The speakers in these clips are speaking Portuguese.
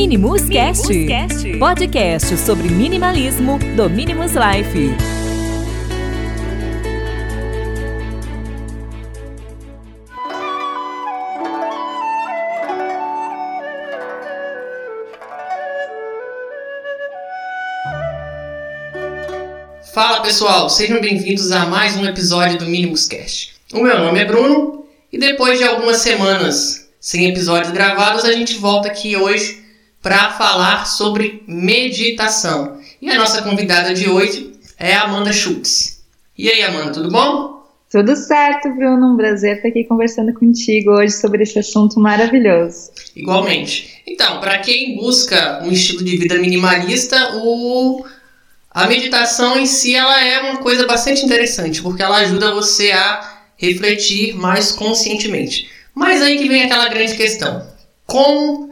Minimus Cast, podcast sobre minimalismo do Minimus Life. Fala pessoal, sejam bem-vindos a mais um episódio do Minimus Cast. O meu nome é Bruno e depois de algumas semanas sem episódios gravados, a gente volta aqui hoje para falar sobre meditação. E a nossa convidada de hoje é a Amanda Schultz. E aí, Amanda, tudo bom? Tudo certo, Bruno. Um prazer estar aqui conversando contigo hoje sobre esse assunto maravilhoso. Igualmente. Então, para quem busca um estilo de vida minimalista, o a meditação em si ela é uma coisa bastante interessante, porque ela ajuda você a refletir mais conscientemente. Mas aí que vem aquela grande questão: como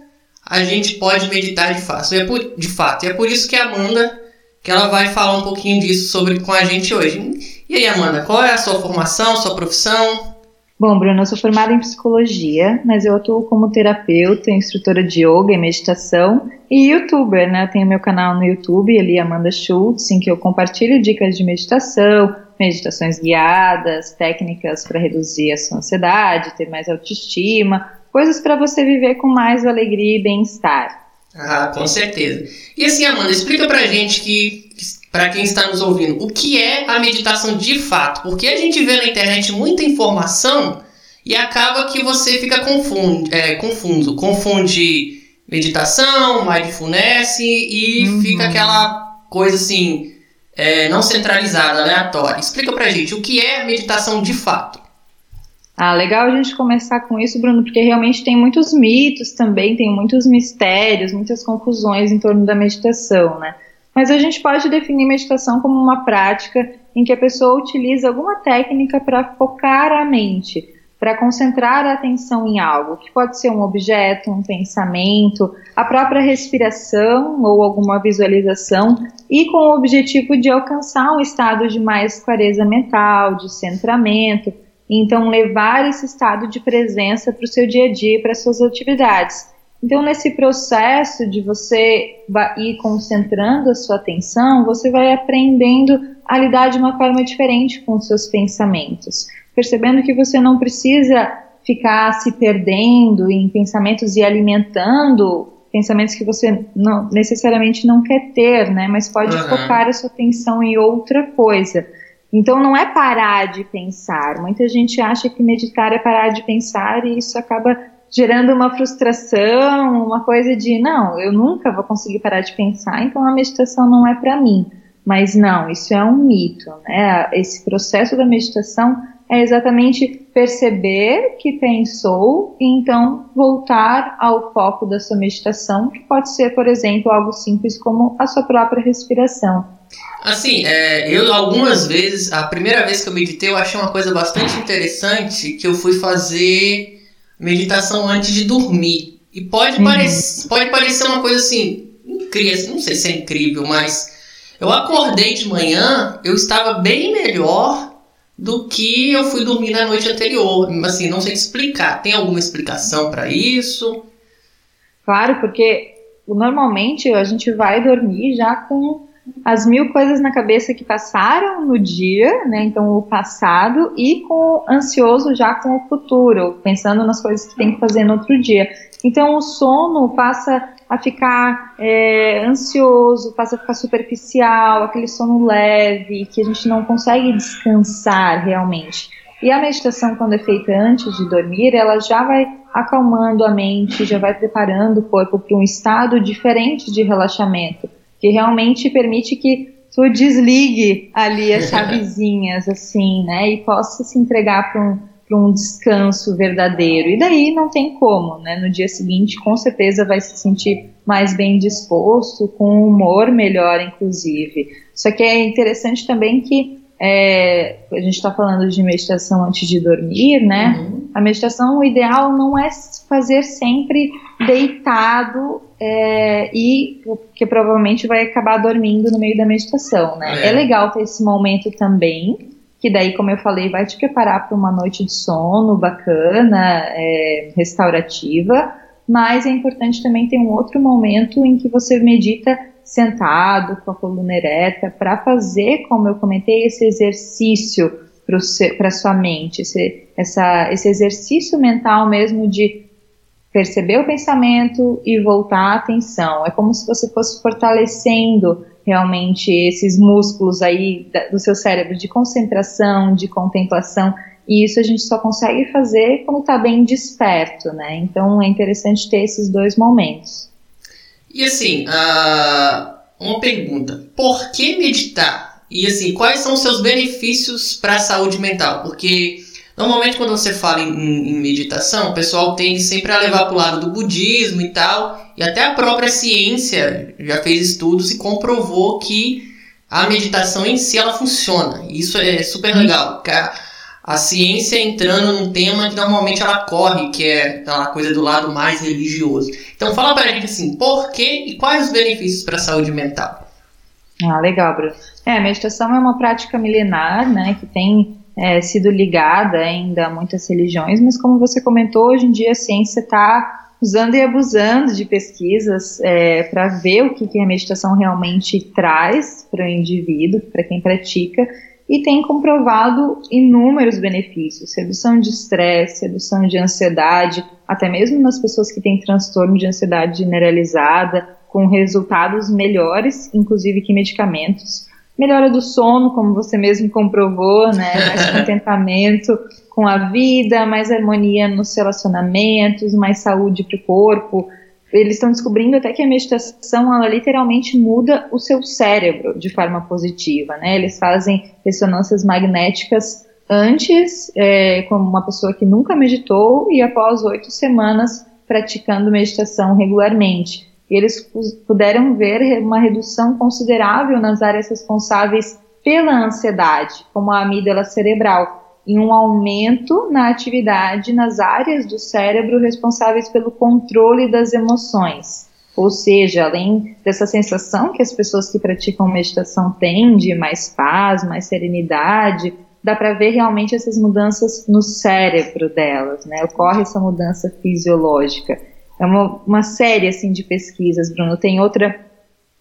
a gente pode meditar de fato? É por, de fato, e é por isso que a Amanda que ela vai falar um pouquinho disso sobre com a gente hoje. E aí, Amanda, qual é a sua formação, sua profissão? Bom, Bruno, eu sou formada em psicologia, mas eu atuo como terapeuta, instrutora de yoga e meditação e youtuber, né? Eu tenho meu canal no YouTube, ali Amanda Schultz, em que eu compartilho dicas de meditação, meditações guiadas, técnicas para reduzir a sua ansiedade, ter mais autoestima, coisas para você viver com mais alegria e bem-estar. Ah, com certeza. E assim, Amanda, explica pra gente que, para quem está nos ouvindo, o que é a meditação de fato? Porque a gente vê na internet muita informação e acaba que você fica confundo, é, confuso, confunde meditação, mindfulness e uhum. fica aquela coisa assim, é, não centralizada, aleatória. Explica pra gente o que é meditação de fato. Ah, legal a gente começar com isso, Bruno, porque realmente tem muitos mitos também, tem muitos mistérios, muitas confusões em torno da meditação, né? Mas a gente pode definir meditação como uma prática em que a pessoa utiliza alguma técnica para focar a mente, para concentrar a atenção em algo, que pode ser um objeto, um pensamento, a própria respiração ou alguma visualização, e com o objetivo de alcançar um estado de mais clareza mental, de centramento então, levar esse estado de presença para o seu dia a dia, para as suas atividades. Então, nesse processo de você ir concentrando a sua atenção, você vai aprendendo a lidar de uma forma diferente com os seus pensamentos, percebendo que você não precisa ficar se perdendo em pensamentos e alimentando pensamentos que você não, necessariamente não quer ter, né? Mas pode uhum. focar a sua atenção em outra coisa. Então não é parar de pensar. Muita gente acha que meditar é parar de pensar e isso acaba gerando uma frustração, uma coisa de não, eu nunca vou conseguir parar de pensar, então a meditação não é para mim. Mas não, isso é um mito, né? Esse processo da meditação é exatamente perceber que pensou e então voltar ao foco da sua meditação, que pode ser, por exemplo, algo simples como a sua própria respiração. Assim, é, eu algumas vezes, a primeira vez que eu meditei, eu achei uma coisa bastante interessante, que eu fui fazer meditação antes de dormir. E pode, uhum. parecer, pode parecer uma coisa assim, incrível, não sei se é incrível, mas eu acordei de manhã, eu estava bem melhor do que eu fui dormir na noite anterior. Assim, não sei explicar. Tem alguma explicação para isso? Claro, porque normalmente a gente vai dormir já com as mil coisas na cabeça que passaram no dia, né? Então o passado e com ansioso já com o futuro, pensando nas coisas que tem que fazer no outro dia. Então o sono passa a ficar é, ansioso, passa a ficar superficial, aquele sono leve que a gente não consegue descansar realmente. E a meditação, quando é feita antes de dormir, ela já vai acalmando a mente, já vai preparando o corpo para um estado diferente de relaxamento que realmente permite que tu desligue ali as chavezinhas, assim, né, e possa se entregar para um, um descanso verdadeiro. E daí não tem como, né, no dia seguinte com certeza vai se sentir mais bem disposto, com um humor melhor, inclusive. Só que é interessante também que é, a gente está falando de meditação antes de dormir, né? Uhum. A meditação, o ideal não é fazer sempre deitado é, e que provavelmente vai acabar dormindo no meio da meditação, né? É. é legal ter esse momento também, que daí, como eu falei, vai te preparar para uma noite de sono bacana, é, restaurativa, mas é importante também ter um outro momento em que você medita sentado, com a coluna ereta, para fazer, como eu comentei, esse exercício para sua mente, esse, essa, esse exercício mental mesmo de perceber o pensamento e voltar a atenção. É como se você fosse fortalecendo realmente esses músculos aí do seu cérebro de concentração, de contemplação. E isso a gente só consegue fazer quando está bem desperto, né? Então é interessante ter esses dois momentos. E assim, uh, uma pergunta: por que meditar? E assim, quais são os seus benefícios para a saúde mental? Porque Normalmente, quando você fala em, em, meditação, o pessoal tende sempre a levar para o lado do budismo e tal, e até a própria ciência já fez estudos e comprovou que a meditação em si ela funciona. Isso é super legal. A, a ciência entrando num tema que normalmente ela corre, que é aquela coisa do lado mais religioso. Então, fala para a gente assim, por quê e quais os benefícios para a saúde mental? Ah, legal, Bruno. É, a meditação é uma prática milenar, né, que tem é, sido ligada ainda a muitas religiões, mas como você comentou, hoje em dia a ciência está usando e abusando de pesquisas é, para ver o que, que a meditação realmente traz para o indivíduo, para quem pratica, e tem comprovado inúmeros benefícios: redução de estresse, redução de ansiedade, até mesmo nas pessoas que têm transtorno de ansiedade generalizada, com resultados melhores, inclusive que medicamentos melhora do sono, como você mesmo comprovou, né? Mais contentamento com a vida, mais harmonia nos relacionamentos, mais saúde para o corpo. Eles estão descobrindo até que a meditação, ela literalmente muda o seu cérebro de forma positiva, né? Eles fazem ressonâncias magnéticas antes, é, como uma pessoa que nunca meditou, e após oito semanas praticando meditação regularmente. E eles puderam ver uma redução considerável nas áreas responsáveis pela ansiedade, como a amígdala cerebral, e um aumento na atividade nas áreas do cérebro responsáveis pelo controle das emoções. Ou seja, além dessa sensação que as pessoas que praticam meditação têm de mais paz, mais serenidade, dá para ver realmente essas mudanças no cérebro delas, né? Ocorre essa mudança fisiológica. É uma, uma série assim de pesquisas, Bruno. Tem outra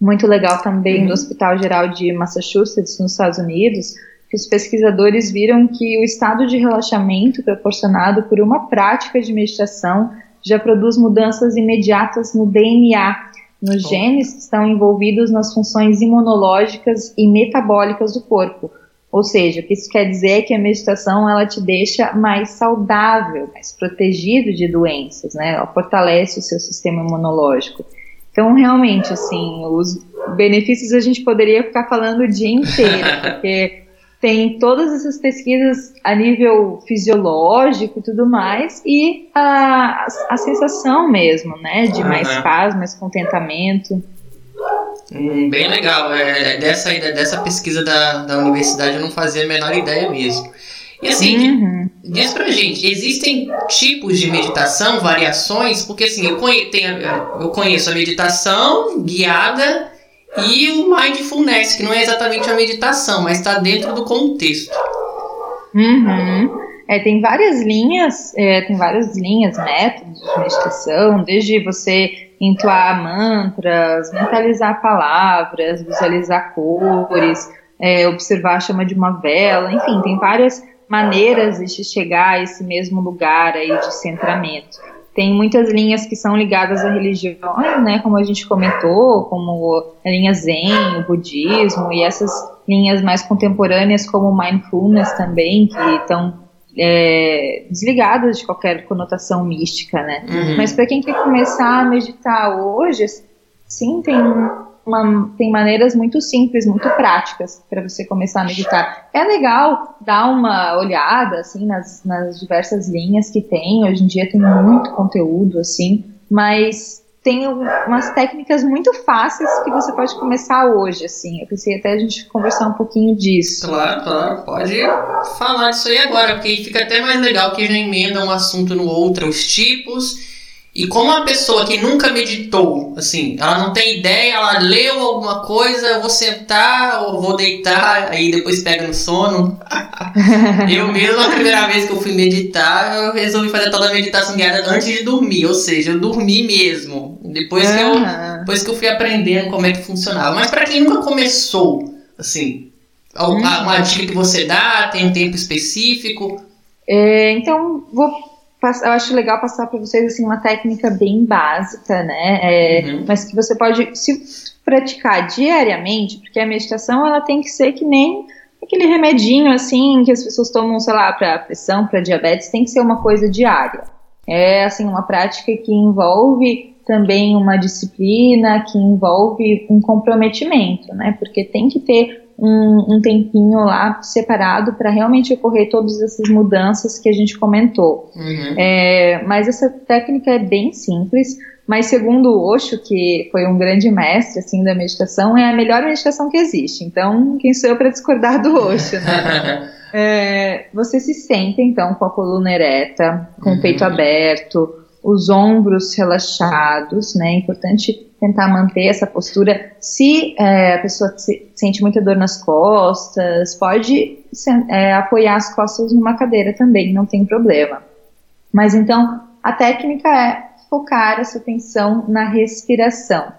muito legal também uhum. do Hospital Geral de Massachusetts, nos Estados Unidos, que os pesquisadores viram que o estado de relaxamento proporcionado por uma prática de meditação já produz mudanças imediatas no DNA, nos genes que estão envolvidos nas funções imunológicas e metabólicas do corpo. Ou seja, o que isso quer dizer é que a meditação ela te deixa mais saudável, mais protegido de doenças, né? Ela fortalece o seu sistema imunológico. Então, realmente, assim, os benefícios a gente poderia ficar falando o dia inteiro, porque tem todas essas pesquisas a nível fisiológico e tudo mais, e a, a sensação mesmo, né, de mais paz, mais contentamento. Hum, bem legal. É, dessa, dessa pesquisa da, da universidade eu não fazia a menor ideia mesmo. E assim, uhum. diz pra gente, existem tipos de meditação, variações? Porque assim, eu, conhe tenho, eu conheço a meditação guiada e o mindfulness, que não é exatamente a meditação, mas está dentro do contexto. Uhum. É, tem várias linhas, é, tem várias linhas, métodos de meditação, desde você entoar mantras, mentalizar palavras, visualizar cores, é, observar a chama de uma vela, enfim, tem várias maneiras de chegar a esse mesmo lugar aí de centramento. Tem muitas linhas que são ligadas à religião, né, como a gente comentou, como a linha Zen, o budismo, e essas linhas mais contemporâneas como o mindfulness também, que estão é, desligadas de qualquer conotação mística, né? Uhum. Mas para quem quer começar a meditar hoje, sim, tem uma, tem maneiras muito simples, muito práticas para você começar a meditar. É legal dar uma olhada assim nas, nas diversas linhas que tem. Hoje em dia tem muito conteúdo assim, mas tem umas técnicas muito fáceis que você pode começar hoje, assim. Eu pensei até a gente conversar um pouquinho disso. Claro, claro. Pode falar disso aí agora, porque fica até mais legal que já emenda um assunto no outro, os tipos E como uma pessoa que nunca meditou, assim, ela não tem ideia, ela leu alguma coisa, eu vou sentar ou vou deitar, aí depois pega no sono. eu mesmo, a primeira vez que eu fui meditar, eu resolvi fazer toda a meditação guiada antes de dormir, ou seja, eu dormi mesmo. Depois, que, eu, depois que eu fui aprendendo como é que funcionava. Mas para quem nunca começou, assim, uma, uma dica que você dá, tem um tempo específico? É, então, vou eu acho legal passar para vocês assim uma técnica bem básica, né? É, uhum. Mas que você pode se praticar diariamente, porque a meditação ela tem que ser que nem aquele remedinho assim que as pessoas tomam, sei lá, para pressão, para diabetes, tem que ser uma coisa diária. É assim uma prática que envolve também uma disciplina, que envolve um comprometimento, né? Porque tem que ter um, um tempinho lá separado para realmente ocorrer todas essas mudanças que a gente comentou. Uhum. É, mas essa técnica é bem simples, mas segundo o Osho, que foi um grande mestre assim da meditação, é a melhor meditação que existe. Então, quem sou eu para discordar do Osho, né? é, você se senta então com a coluna ereta, com uhum. o peito aberto, os ombros relaxados, né? É importante tentar manter essa postura. Se é, a pessoa se, sente muita dor nas costas, pode é, apoiar as costas numa cadeira também, não tem problema. Mas então, a técnica é focar essa atenção na respiração.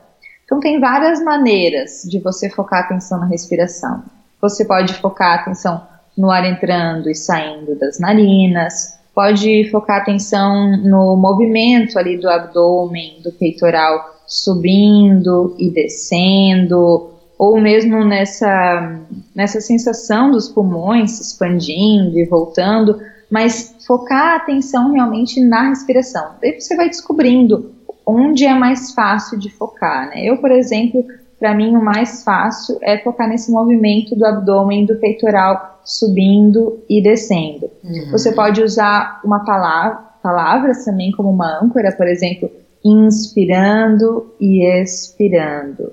Então, tem várias maneiras de você focar a atenção na respiração. Você pode focar a atenção no ar entrando e saindo das narinas, pode focar atenção no movimento ali do abdômen, do peitoral subindo e descendo, ou mesmo nessa, nessa sensação dos pulmões se expandindo e voltando, mas focar a atenção realmente na respiração. Daí você vai descobrindo onde é mais fácil de focar. Né? Eu, por exemplo, para mim o mais fácil é focar nesse movimento do abdômen, do peitoral subindo e descendo. Uhum. Você pode usar uma palavra, palavras também como uma âncora, por exemplo, inspirando e expirando.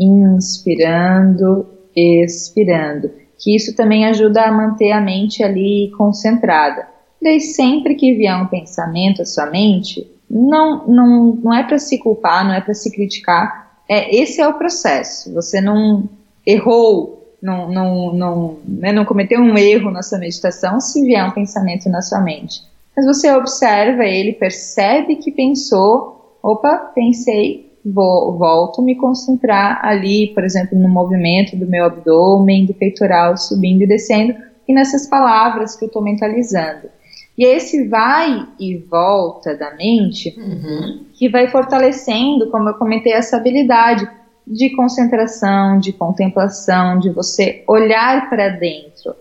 Inspirando, expirando. Que isso também ajuda a manter a mente ali concentrada. Daí sempre que vier um pensamento à sua mente, não, não, não é para se culpar, não é para se criticar. É, esse é o processo. Você não errou, não, não, não, né, não cometeu um erro na sua meditação se vier um pensamento na sua mente. Mas você observa ele, percebe que pensou, opa, pensei, vou, volto me concentrar ali, por exemplo, no movimento do meu abdômen, do peitoral subindo e descendo, e nessas palavras que eu estou mentalizando. E esse vai e volta da mente uhum. que vai fortalecendo, como eu comentei, essa habilidade de concentração, de contemplação, de você olhar para dentro.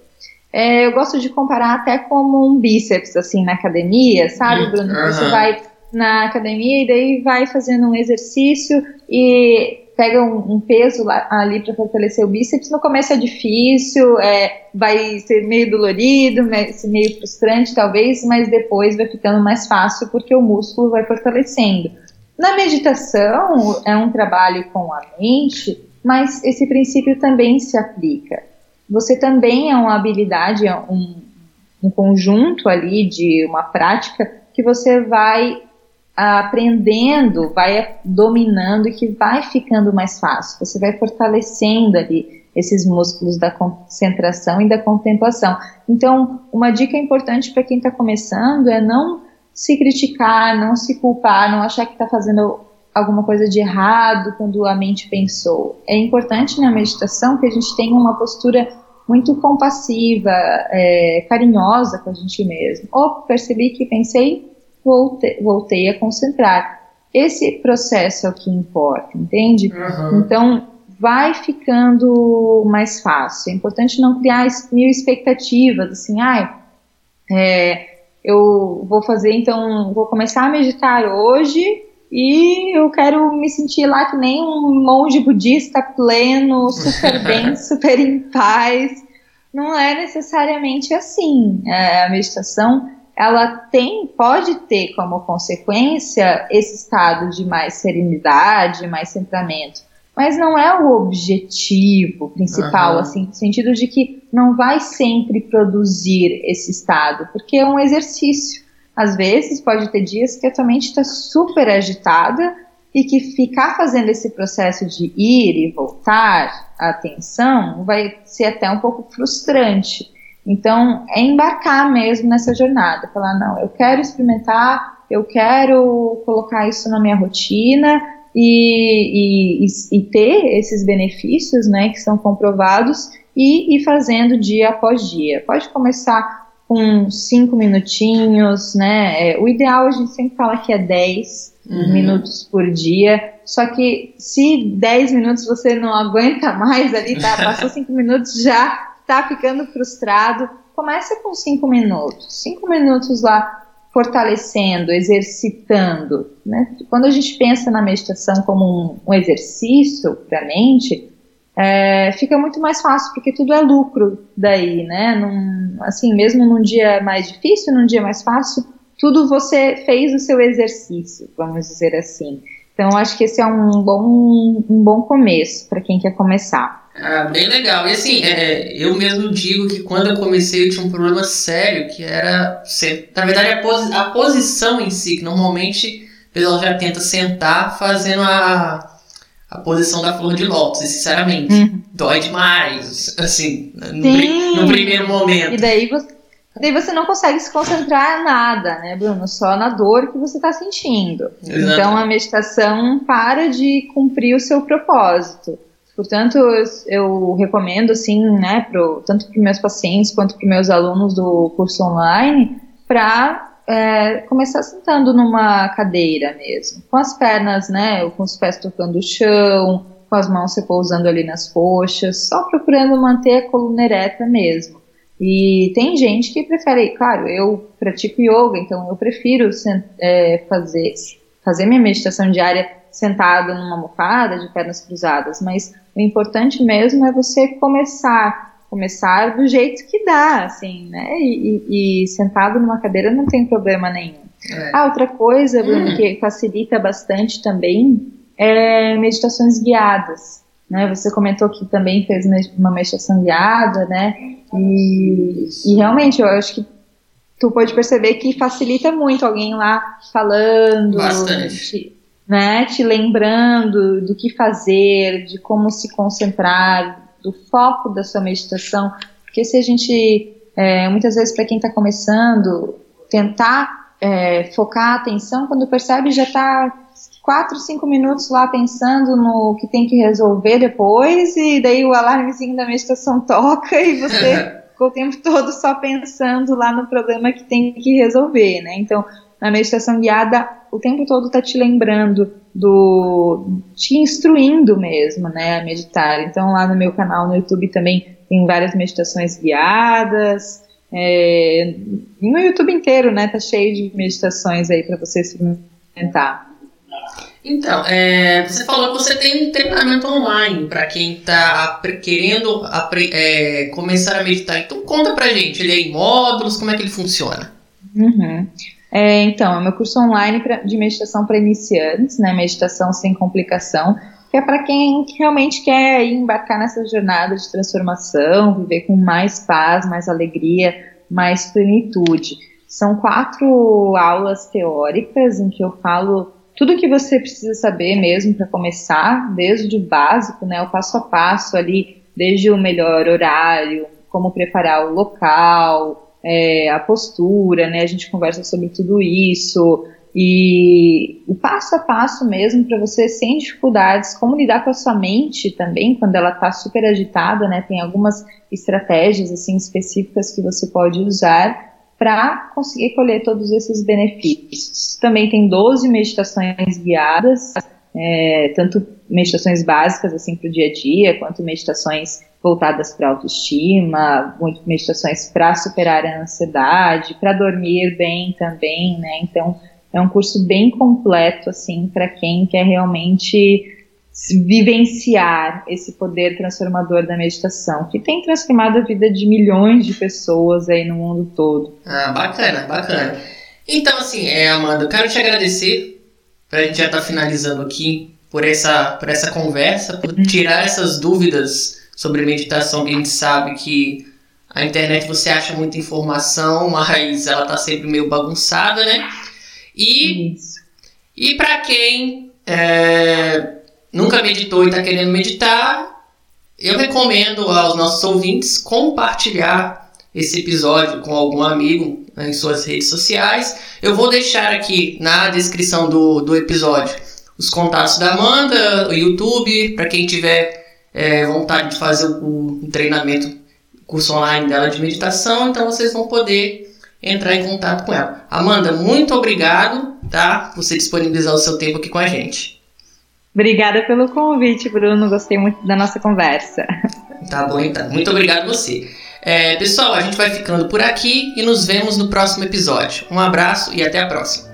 É, eu gosto de comparar até como um bíceps, assim, na academia, sabe, Bruno? Uhum. Você vai na academia e daí vai fazendo um exercício e pega um, um peso lá, ali para fortalecer o bíceps. No começo é difícil, é, vai ser meio dolorido, meio frustrante talvez, mas depois vai ficando mais fácil porque o músculo vai fortalecendo. Na meditação, é um trabalho com a mente, mas esse princípio também se aplica. Você também é uma habilidade, é um, um conjunto ali de uma prática que você vai aprendendo, vai dominando e que vai ficando mais fácil. Você vai fortalecendo ali esses músculos da concentração e da contemplação. Então, uma dica importante para quem está começando é não se criticar, não se culpar, não achar que está fazendo alguma coisa de errado quando a mente pensou. É importante na meditação que a gente tenha uma postura muito compassiva, é, carinhosa com a gente mesmo. Ou percebi que pensei, voltei, voltei a concentrar. Esse processo é o que importa, entende? Uhum. Então, vai ficando mais fácil. É importante não criar mil expectativas, assim, ai, é, eu vou fazer, então, vou começar a meditar hoje e eu quero me sentir lá que nem um monge budista pleno, super bem, super em paz. Não é necessariamente assim. É, a meditação, ela tem, pode ter como consequência esse estado de mais serenidade, mais centramento mas não é o objetivo principal, uhum. assim, no sentido de que não vai sempre produzir esse estado, porque é um exercício. Às vezes pode ter dias que a tua mente está super agitada e que ficar fazendo esse processo de ir e voltar a atenção vai ser até um pouco frustrante. Então, é embarcar mesmo nessa jornada, falar, não, eu quero experimentar, eu quero colocar isso na minha rotina e, e, e ter esses benefícios, né, que são comprovados e ir fazendo dia após dia. Pode começar com cinco minutinhos, né, é, o ideal a gente sempre fala que é 10 uhum. minutos por dia, só que se 10 minutos você não aguenta mais ali, tá, passou cinco minutos já está ficando frustrado, começa com cinco minutos. Cinco minutos lá fortalecendo, exercitando. Né? Quando a gente pensa na meditação como um, um exercício para a mente, é, fica muito mais fácil, porque tudo é lucro daí, né? Num, assim, mesmo num dia mais difícil, num dia mais fácil, tudo você fez o seu exercício, vamos dizer assim. Então, acho que esse é um bom, um bom começo para quem quer começar. Ah, bem legal. E assim, é, eu mesmo digo que quando eu comecei eu tinha um problema sério, que era, na verdade, a, posi a posição em si, que normalmente o pessoal já tenta sentar fazendo a, a posição da flor de lótus, sinceramente. Uhum. Dói demais, assim, no, no, primeiro momento. E daí você, daí você não consegue se concentrar em nada, né, Bruno? Só na dor que você está sentindo. Exatamente. Então a meditação para de cumprir o seu propósito. Portanto, eu, recomendo, assim, né, pro, tanto para meus pacientes quanto para meus alunos do curso online, para é, começar sentando numa cadeira mesmo, com as pernas, né, com os pés tocando o chão, com as mãos repousando ali nas coxas, só procurando manter a coluna ereta mesmo. E tem gente que prefere, claro, eu pratico yoga, então eu prefiro é, fazer, fazer minha meditação diária sentado numa almofada, de pernas cruzadas, mas o importante mesmo é você começar, começar do jeito que dá, assim, né? E, e, e sentado numa cadeira não tem problema nenhum. É. Ah, outra coisa, Bruno, hum. que facilita bastante também é meditações guiadas. Né? Você comentou que também fez uma meditação guiada, né? E, e realmente eu acho que tu pode perceber que facilita muito alguém lá falando. Bastante né, te lembrando do que fazer, de como se concentrar, do foco da sua meditação, porque se a gente, é, muitas vezes para quem está começando, tentar é, focar a atenção, quando percebe já está quatro, cinco minutos lá pensando no que tem que resolver depois, e daí o alarmezinho da meditação toca e você ficou o tempo todo só pensando lá no problema que tem que resolver, né? Então, na meditação guiada, o tempo todo está te lembrando do. te instruindo mesmo, né, a meditar. Então, lá no meu canal no YouTube também tem várias meditações guiadas. É, no YouTube inteiro, né, tá cheio de meditações aí para você experimentar. Então, é, você falou que você tem um treinamento online para quem está querendo é, começar a meditar. Então, conta pra gente, ele é em módulos, como é que ele funciona? Uhum. É, então, é meu curso online pra, de meditação para iniciantes, né? Meditação sem complicação, que é para quem realmente quer embarcar nessa jornada de transformação, viver com mais paz, mais alegria, mais plenitude. São quatro aulas teóricas em que eu falo tudo o que você precisa saber mesmo para começar, desde o básico, né, o passo a passo ali, desde o melhor horário, como preparar o local, é, a postura, né? A gente conversa sobre tudo isso e o passo a passo mesmo para você sem dificuldades, como lidar com a sua mente também quando ela está super agitada, né? Tem algumas estratégias assim específicas que você pode usar para conseguir colher todos esses benefícios. Também tem 12 meditações guiadas, é, tanto meditações básicas assim para o dia a dia, quanto meditações voltadas para autoestima, meditações para superar a ansiedade, para dormir bem também, né? Então é um curso bem completo assim para quem quer realmente vivenciar esse poder transformador da meditação, que tem transformado a vida de milhões de pessoas aí no mundo todo. Ah, bacana, bacana. Então, assim, é, Amanda, eu quero te agradecer, para a gente já estar tá finalizando aqui, por essa, por essa conversa, por tirar essas dúvidas sobre meditação que a gente sabe que A internet você acha muita informação, mas ela tá sempre meio bagunçada, né? E, e para quem é, nunca meditou e está querendo meditar, eu recomendo aos nossos ouvintes compartilhar esse episódio com algum amigo né, em suas redes sociais. Eu vou deixar aqui na descrição do, do episódio os contatos da Amanda, o YouTube, para quem tiver é, vontade de fazer o, o treinamento, curso online dela de meditação, então vocês vão poder entrar em contato com ela. Amanda, muito obrigado, tá? Por você disponibilizar o seu tempo aqui com a gente. Obrigada pelo convite, Bruno. Gostei muito da nossa conversa. Tá bom, então. Muito obrigado você. É, pessoal, a gente vai ficando por aqui e nos vemos no próximo episódio. Um abraço e até a próxima.